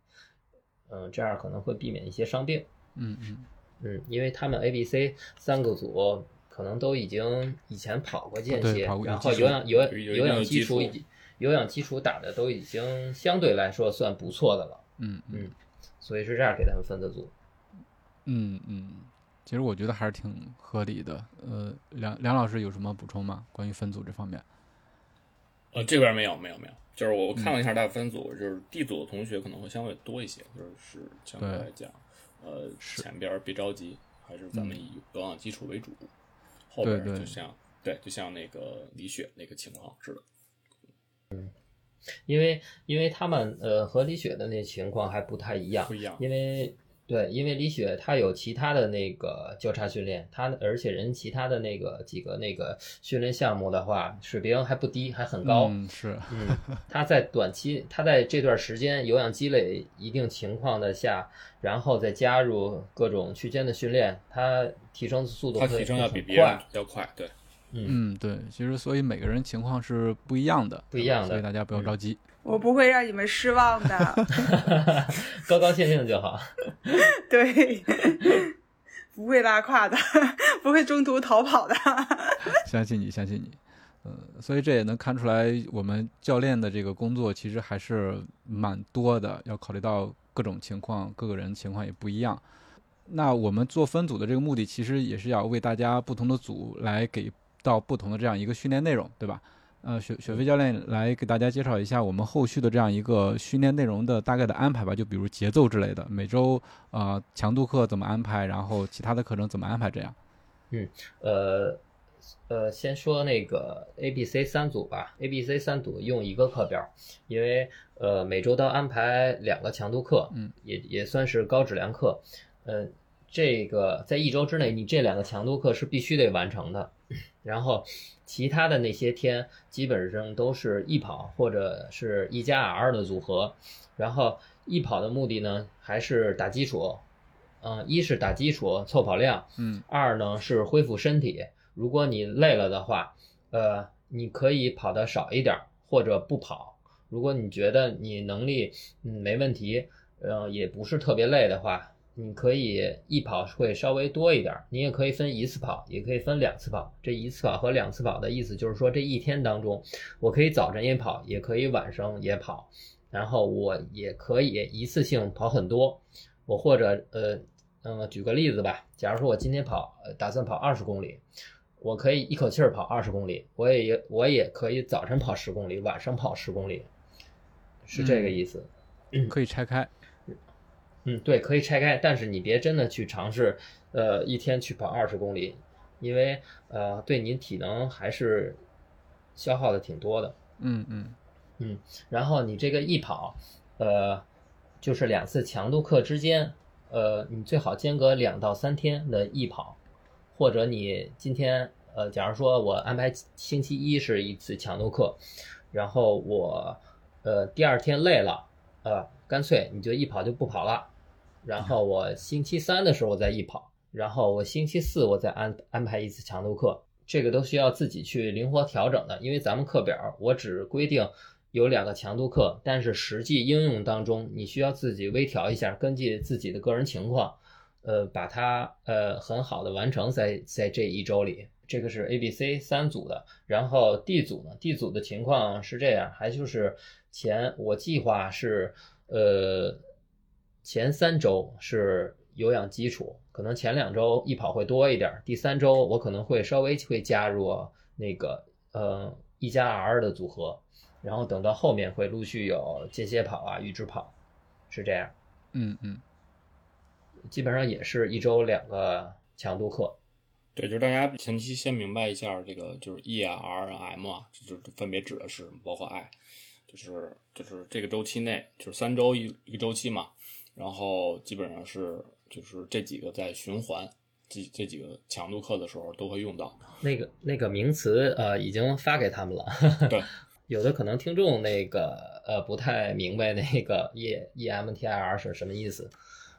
嗯，这样可能会避免一些伤病。嗯嗯。嗯，因为他们 A、B、C 三个组可能都已经以前跑过间歇然后有氧有有氧基础有氧基础打的都已经相对来说算不错的了，嗯嗯。嗯，所以是这样给他们分的组。嗯嗯，其实我觉得还是挺合理的。呃，梁梁老师有什么补充吗？关于分组这方面？呃，这边没有没有没有，就是我我看了一下大分组，就是 D 组的同学可能会相对多一些，就是相对对来讲，呃，是前边别着急，还是咱们嗯以有氧基础为主，后对对边儿就像对，就像那个李雪那个情况似的。因为因为他们呃和李雪的那情况还不太一样不，一样，因为对，因为李雪她有其他的那个交叉训练，她而且人其他的那个几个那个训练项目的话，水平还不低，还很高。嗯，是，嗯，[LAUGHS] 她在短期，她在这段时间有氧积累一定情况的下，然后再加入各种区间的训练，她提升速度提升要比别人快。要快，对。嗯，嗯，对，其实所以每个人情况是不一样的，不一样的所以大家不要着急。我不会让你们失望的。[LAUGHS] 高高兴兴就好。[LAUGHS] 对，[LAUGHS] 不会拉胯的，不会中途逃跑的。相信你，相信你。嗯，所以这也能看出来，我们教练的这个工作其实还是蛮多的，要考虑到各种情况，各个人情况也不一样。那我们做分组的这个目的，其实也是要为大家不同的组来给到不同的这样一个训练内容，对吧？呃，雪雪飞教练来给大家介绍一下我们后续的这样一个训练内容的大概的安排吧，就比如节奏之类的，每周呃强度课怎么安排，然后其他的课程怎么安排，这样。嗯呃呃，先说那个 A、B、C 三组吧。A、B、C 三组用一个课表，因为呃每周都安排两个强度课，嗯，也也算是高质量课。呃，这个在一周之内，你这两个强度课是必须得完成的。[CLEARS THROAT] 然后其他的那些天基本上都是一跑或者是一加 R 的组合。然后一跑的目的呢，还是打基础，嗯、一是打基础凑跑量，嗯二呢是恢复身体。如果你累了的话，呃，你可以跑的少一点儿，或者不跑。如果你觉得你能力嗯没问题，呃，也不是特别累的话，你可以一跑会稍微多一点儿，你也可以分一次跑，也可以分两次跑。这一次跑和两次跑的意思就是说，这一天当中，我可以早晨也跑，也可以晚上也跑，然后我也可以一次性跑很多。我或者呃嗯，举个例子吧，假如说我今天跑，打算跑二十公里，我可以一口气儿跑二十公里，我也我也可以早晨跑十公里，晚上跑十公里，是这个意思。可以拆开。嗯，对，可以拆开，但是你别真的去尝试，呃，一天去跑二十公里，因为呃，对您体能还是消耗的挺多的。嗯嗯嗯，然后你这个一跑，呃，就是两次强度课之间，呃，你最好间隔两到三天的一跑，或者你今天，呃，假如说我安排星期一是一次强度课，然后我，呃，第二天累了，呃，干脆你就一跑就不跑了。然后我星期三的时候我再一跑，然后我星期四我再安安排一次强度课，这个都需要自己去灵活调整的。因为咱们课表我只规定有两个强度课，但是实际应用当中你需要自己微调一下，根据自己的个人情况，呃，把它呃很好的完成在在这一周里。这个是 A、B、C 三组的，然后 D 组呢？D 组的情况是这样，还就是前我计划是呃。前三周是有氧基础，可能前两周一跑会多一点，第三周我可能会稍微会加入那个呃一加 R 的组合，然后等到后面会陆续有间歇跑啊、阈值跑，是这样。嗯嗯，基本上也是一周两个强度课。对，就是大家前期先明白一下这个，就是 E 啊、R 啊、M 啊，就是分别指的是包括 I，就是就是这个周期内就是三周一一个周期嘛。然后基本上是就是这几个在循环这这几个强度课的时候都会用到那个那个名词呃已经发给他们了，[LAUGHS] 对，有的可能听众那个呃不太明白那个 E E M T I R 是什么意思，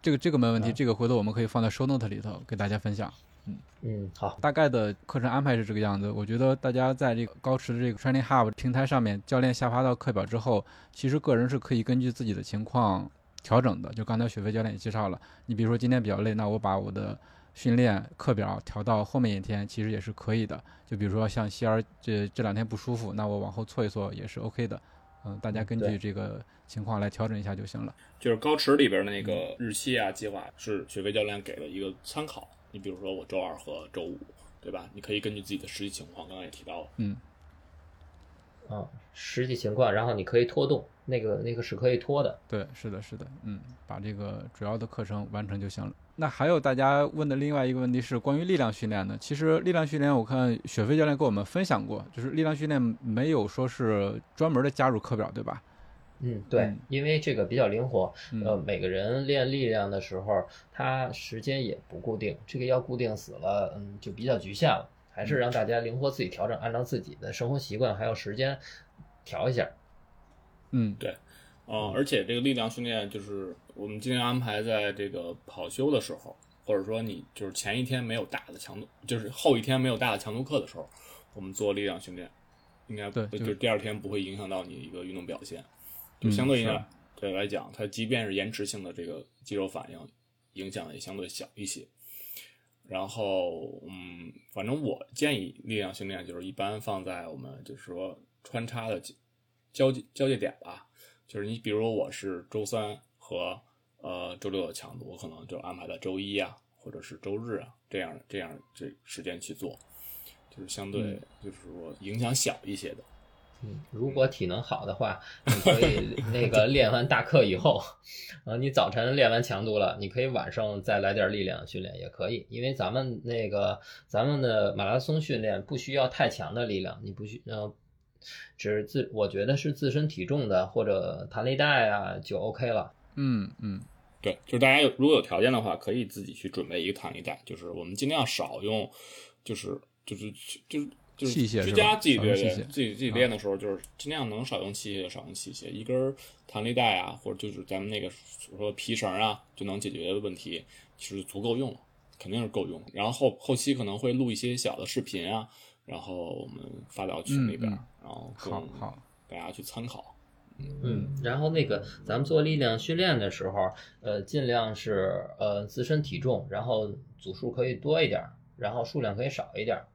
这个这个没问题，这个回头我们可以放在 show note 里头给大家分享。嗯嗯，好，大概的课程安排是这个样子。我觉得大家在这个高驰的这个 Training Hub 平台上面，教练下发到课表之后，其实个人是可以根据自己的情况。调整的，就刚才雪飞教练也介绍了，你比如说今天比较累，那我把我的训练课表调到后面一天，其实也是可以的。就比如说像希儿这这两天不舒服，那我往后错一错也是 OK 的。嗯，大家根据这个情况来调整一下就行了。就是高驰里边的那个日期啊计划是雪飞教练给了一个参考。你比如说我周二和周五，对吧？你可以根据自己的实际情况，刚刚也提到了。嗯。啊，实际情况，然后你可以拖动。那个那个是可以拖的，对，是的，是的，嗯，把这个主要的课程完成就行了。那还有大家问的另外一个问题是关于力量训练的。其实力量训练，我看雪飞教练跟我们分享过，就是力量训练没有说是专门的加入课表，对吧？嗯，对，因为这个比较灵活，呃，每个人练力量的时候，他时间也不固定，这个要固定死了，嗯，就比较局限了。还是让大家灵活自己调整，按照自己的生活习惯还有时间调一下。嗯，对，啊，而且这个力量训练就是我们尽量安排在这个跑休的时候，或者说你就是前一天没有大的强度，就是后一天没有大的强度课的时候，我们做力量训练，应该对，就是第二天不会影响到你一个运动表现，就相对应对来讲，它即便是延迟性的这个肌肉反应，影响也相对小一些。然后，嗯，反正我建议力量训练就是一般放在我们就是说穿插的。交界交界点吧，就是你比如说我是周三和呃周六的强度，我可能就安排在周一啊，或者是周日啊，这样这样这时间去做，就是相对就是说影响小一些的。嗯，如果体能好的话，你可以那个 [LAUGHS] 练完大课以后，[LAUGHS] 呃，你早晨练完强度了，你可以晚上再来点力量训练也可以，因为咱们那个咱们的马拉松训练不需要太强的力量，你不需呃。只是自我觉得是自身体重的或者弹力带啊就 OK 了。嗯嗯，对，就是大家有如果有条件的话，可以自己去准备一个弹力带。就是我们尽量少用，就是就是就是就是居家自己对对自己自己练的时候，就是尽量能少用器械就少用器械，一根弹力带啊，或者就是咱们那个说皮绳啊，就能解决的问题，其实足够用了，肯定是够用。然后后后期可能会录一些小的视频啊。然后我们发到群里边，然后好好大家去参考。嗯，然后那个咱们做力量训练的时候，呃，尽量是呃自身体重，然后组数可以多一点儿，然后数量可以少一点儿。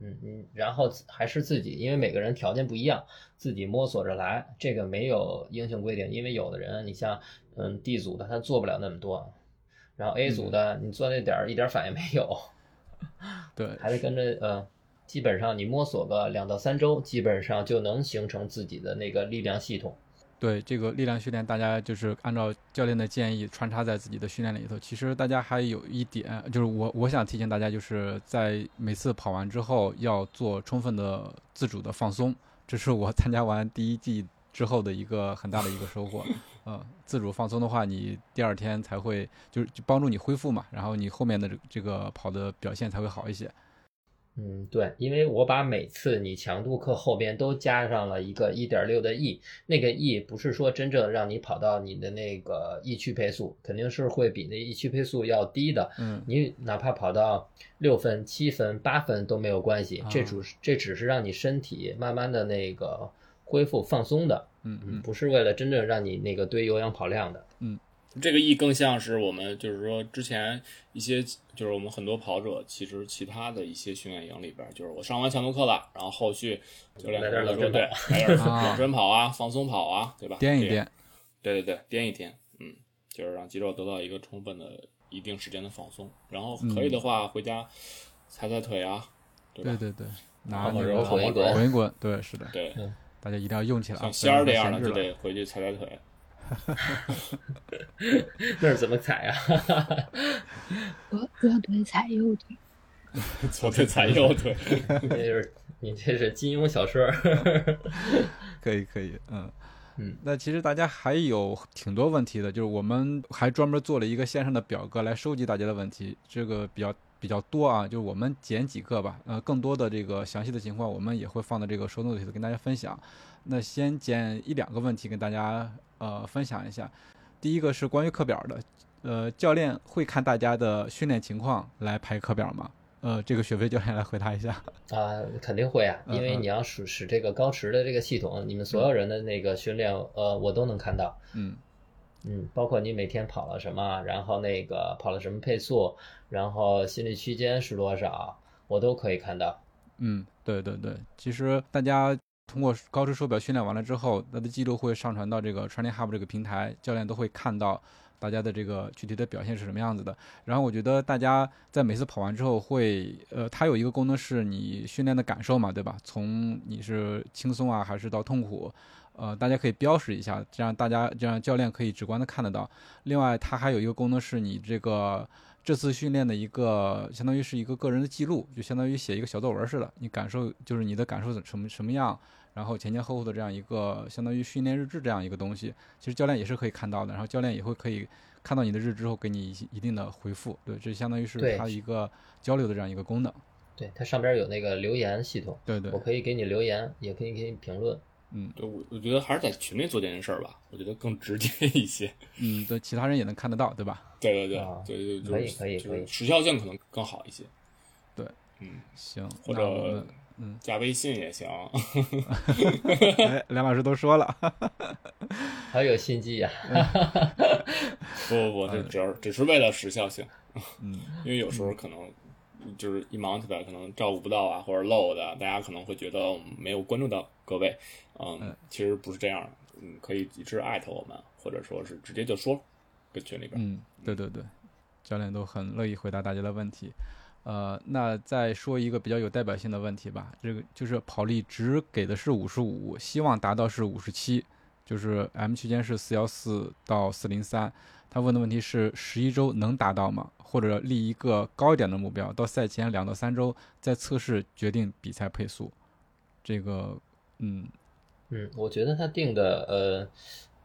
嗯嗯，然后还是自己，因为每个人条件不一样，自己摸索着来，这个没有硬性规定。因为有的人，你像嗯 D 组的他做不了那么多，然后 A 组的你做那点儿一点反应没有，[LAUGHS] 对，还得跟着呃，基本上你摸索个两到三周，基本上就能形成自己的那个力量系统。对这个力量训练，大家就是按照教练的建议穿插在自己的训练里头。其实大家还有一点，就是我我想提醒大家，就是在每次跑完之后要做充分的自主的放松。这是我参加完第一季之后的一个很大的一个收获。[LAUGHS] 嗯，自主放松的话，你第二天才会就是帮助你恢复嘛，然后你后面的这这个跑的表现才会好一些。嗯，对，因为我把每次你强度课后边都加上了一个一点六的 E，那个 E 不是说真正让你跑到你的那个 E 区配速，肯定是会比那 E 区配速要低的。嗯，你哪怕跑到六分、七分、八分都没有关系，这主这只是让你身体慢慢的那个恢复放松的。嗯嗯，不是为了真正让你那个堆有氧跑量的。嗯。这个 E 更像是我们，就是说之前一些，就是我们很多跑者，其实其他的一些训练营里边，就是我上完强度课了，然后后续教练来说对，来点冷身跑啊，放松跑啊，对吧？颠一颠，对对对，颠一颠，嗯，就是让肌肉得到一个充分的一定时间的放松，然后可以的话回家踩踩腿啊，对对对对，拿那个滚一滚，滚一滚，对，是的，对，大家一定要用起来，像仙儿这样的就得回去踩踩腿。哈哈，那是怎么踩啊？[LAUGHS] 左左腿踩右腿，[LAUGHS] 左腿踩右腿，[LAUGHS] 这是你这是金庸小说。可以可以，嗯嗯。那其实大家还有挺多问题的，就是我们还专门做了一个线上的表格来收集大家的问题，这个比较比较多啊，就是我们捡几个吧。呃，更多的这个详细的情况，我们也会放到这个收录里头跟大家分享。那先捡一两个问题跟大家。呃，分享一下，第一个是关于课表的，呃，教练会看大家的训练情况来排课表吗？呃，这个雪飞教练来回答一下。[LAUGHS] 啊，肯定会啊，因为你要使使这个高驰的这个系统，你们所有人的那个训练，呃，我都能看到。嗯嗯，包括你每天跑了什么，然后那个跑了什么配速，然后心率区间是多少，我都可以看到。嗯，对对对，其实大家。通过高驰手表训练完了之后，它的记录会上传到这个 Training Hub 这个平台，教练都会看到大家的这个具体的表现是什么样子的。然后我觉得大家在每次跑完之后会，呃，它有一个功能是你训练的感受嘛，对吧？从你是轻松啊，还是到痛苦，呃，大家可以标识一下，这样大家这样教练可以直观的看得到。另外，它还有一个功能是你这个。这次训练的一个，相当于是一个个人的记录，就相当于写一个小作文似的。你感受就是你的感受什么什么样，然后前前后后的这样一个相当于训练日志这样一个东西，其实教练也是可以看到的。然后教练也会可以看到你的日志之后给你一一定的回复。对，这相当于是它一个交流的这样一个功能。对，它上边有那个留言系统。对对，我可以给你留言，也可以给你评论。嗯，对我我觉得还是在群里做这件事儿吧，我觉得更直接一些。[LAUGHS] 嗯，对，其他人也能看得到，对吧？对对对，对对，可以可以可以，时效性可能更好一些。对，嗯，行，或者嗯，加微信也行。[LAUGHS] 哎，梁老师都说了，[LAUGHS] 好有心机呀！不不不，这只要只是为了时效性。嗯，因为有时候可能。就是一忙起来，可能照顾不到啊，或者漏的，大家可能会觉得没有关注到各位。嗯，其实不是这样的，嗯，可以一直艾特我们，或者说是直接就说，跟群里边。嗯，对对对，教练都很乐意回答大家的问题。呃，那再说一个比较有代表性的问题吧，这个就是跑力值给的是五十五，希望达到是五十七，就是 M 区间是四幺四到四零三。他问的问题是十一周能达到吗？或者立一个高一点的目标，到赛前两到三周再测试决定比赛配速。这个，嗯嗯，我觉得他定的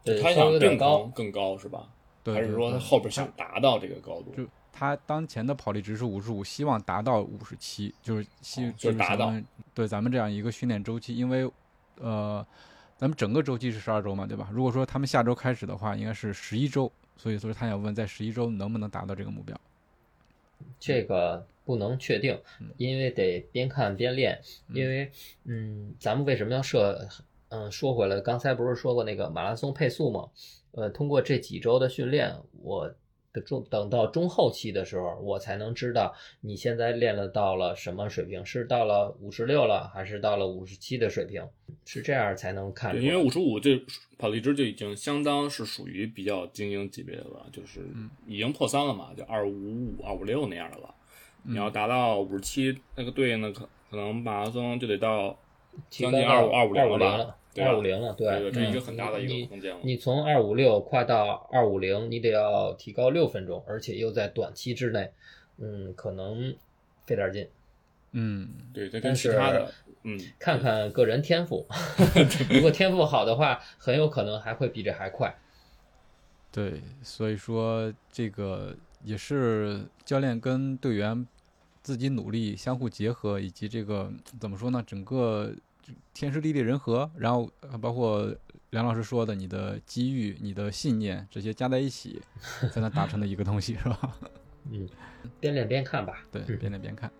呃，他想定高更高是吧？对，还是说他后边想达到这个高度？就他当前的跑力值是五十五，希望达到五十七，就是希就是达到。对咱们这样一个训练周期，因为呃，咱们整个周期是十二周嘛，对吧？如果说他们下周开始的话，应该是十一周。所以说，他想问，在十一周能不能达到这个目标？这个不能确定，因为得边看边练。因为，嗯，咱们为什么要设嗯，说回来，刚才不是说过那个马拉松配速吗？呃，通过这几周的训练，我的中等到中后期的时候，我才能知道你现在练了到了什么水平，是到了五十六了，还是到了五十七的水平？是这样才能看对，因为五十五这跑力值就已经相当是属于比较精英级别的了，就是已经破三了嘛，就二五五、二五六那样的了。你要达到五十七，那个对应的可可能马拉松就得到将近二五二五零了，，吧二五零了，对对，这一个嗯很大的一个空间了。你从二五六快到二五零，你得要提高六分钟，而且又在短期之内，嗯，可能费点劲。嗯，对，再跟其他的，嗯，看看个人天赋，[LAUGHS] 如果天赋好的话，很有可能还会比这还快。对，所以说这个也是教练跟队员自己努力相互结合，以及这个怎么说呢，整个天时地利人和，然后呃包括梁老师说的你的机遇、你的信念这些加在一起，才能达成的一个东西，是吧？嗯，边练边看吧，对，嗯边练边看。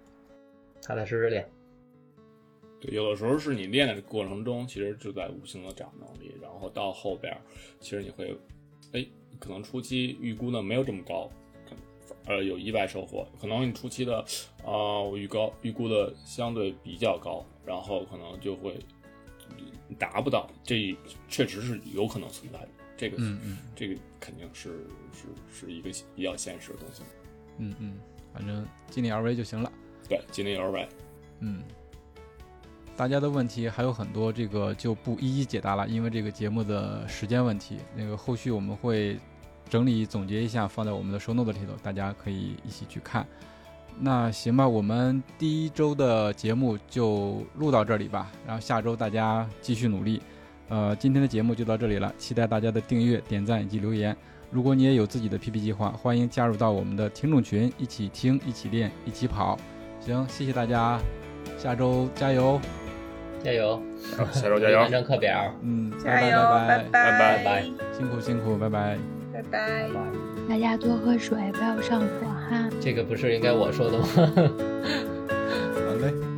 踏踏实实练。对，有的时候是你练的过程中，其实就在无形的长能力，然后到后边儿，其实你会，哎，可能初期预估的没有这么高，呃有意外收获，可能你初期的，啊、我预高预估的相对比较高，然后可能就会达不到，这确实是有可能存在的，这个、嗯嗯这个肯定是是是一个比较现实的东西，嗯嗯，反正尽力而为就行了。对，尽力而为。嗯，大家的问题还有很多，这个就不一一解答了，因为这个节目的时间问题。那个后续我们会整理总结一下，放在我们的 show note 里头，大家可以一起去看。那行吧，我们第一周的节目就录到这里吧，然后下周大家继续努力。呃，今天的节目就到这里了，期待大家的订阅、点赞以及留言。如果你也有自己的 PP 计划，欢迎加入到我们的听众群，一起听、一起练、一起跑。行，谢谢大家，下周加油！加油！下周加油完成课表。嗯，加油，拜拜拜拜拜辛苦辛苦，拜拜。拜拜。大家多喝水，不要上火哈。这个不是应该我说的吗？[LAUGHS] 好嘞。